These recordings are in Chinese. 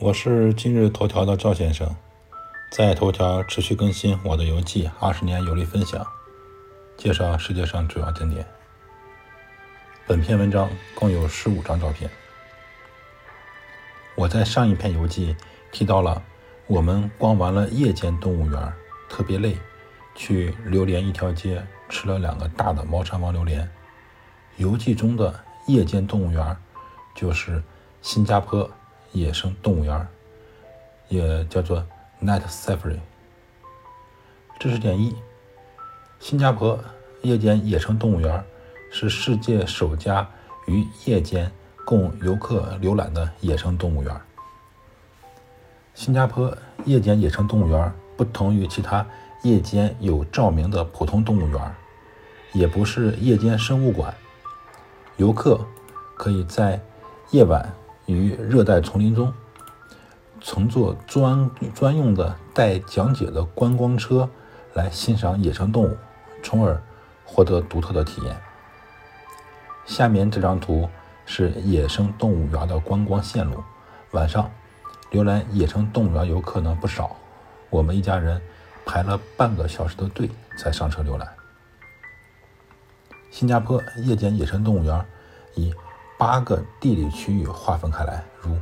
我是今日头条的赵先生，在头条持续更新我的游记，二十年游历分享，介绍世界上主要景点。本篇文章共有十五张照片。我在上一篇游记提到了，我们逛完了夜间动物园，特别累，去榴莲一条街吃了两个大的猫山王榴莲。游记中的夜间动物园就是新加坡。野生动物园也叫做 Night Safari。知识点一：新加坡夜间野生动物园是世界首家于夜间供游客浏览的野生动物园。新加坡夜间野生动物园不同于其他夜间有照明的普通动物园，也不是夜间生物馆。游客可以在夜晚。于热带丛林中，乘坐专专用的带讲解的观光车来欣赏野生动物，从而获得独特的体验。下面这张图是野生动物园的观光线路。晚上，浏览野生动物园游客呢不少，我们一家人排了半个小时的队才上车浏览。新加坡夜间野生动物园以八个地理区域划分开来，如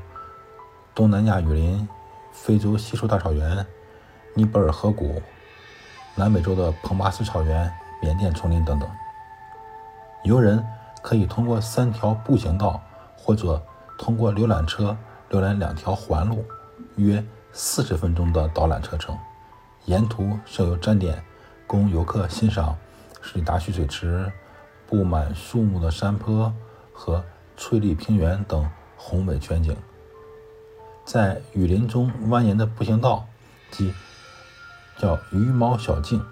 东南亚雨林、非洲稀树大草原、尼泊尔河谷、南美洲的彭巴斯草原、缅甸丛林等等。游人可以通过三条步行道，或者通过浏览车浏览两条环路，约四十分钟的导览车程。沿途设有站点，供游客欣赏水达蓄水池、布满树木的山坡和。翠绿平原等宏伟全景，在雨林中蜿蜒的步行道，即叫鱼毛小径、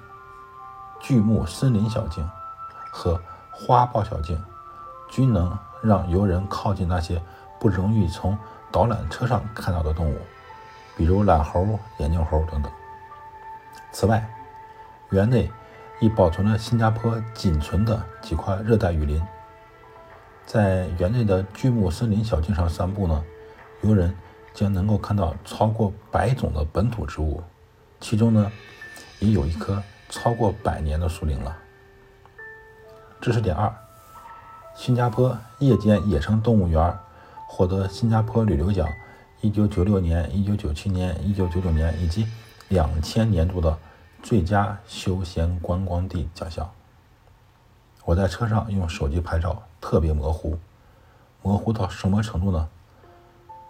巨木森林小径和花豹小径，均能让游人靠近那些不容易从导览车上看到的动物，比如懒猴、眼镜猴等等。此外，园内亦保存了新加坡仅存的几块热带雨林。在园内的巨木森林小径上散步呢，游人将能够看到超过百种的本土植物，其中呢，也有一棵超过百年的树龄了。知识点二：新加坡夜间野生动物园获得新加坡旅游奖1996年、1997年、1999年以及2000年度的最佳休闲观光地奖项。我在车上用手机拍照。特别模糊，模糊到什么程度呢？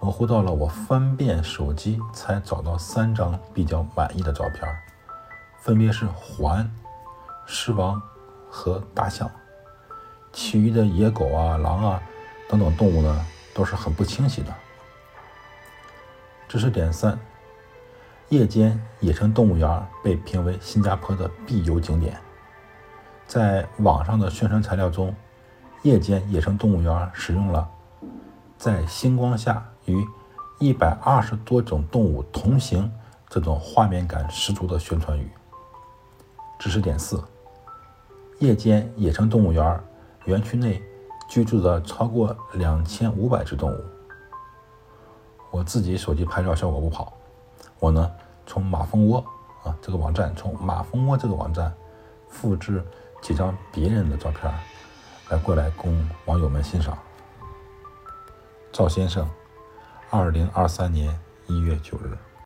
模糊到了我翻遍手机才找到三张比较满意的照片，分别是环、狮王和大象，其余的野狗啊、狼啊等等动物呢都是很不清晰的。知识点三：夜间野生动物园被评为新加坡的必游景点，在网上的宣传材料中。夜间野生动物园使用了在星光下与一百二十多种动物同行这种画面感十足的宣传语。知识点四：夜间野生动物园园区内居住着超过两千五百只动物。我自己手机拍照效果不好，我呢从马蜂窝啊这个网站，从马蜂窝这个网站复制几张别人的照片。来过来供网友们欣赏。赵先生，二零二三年一月九日。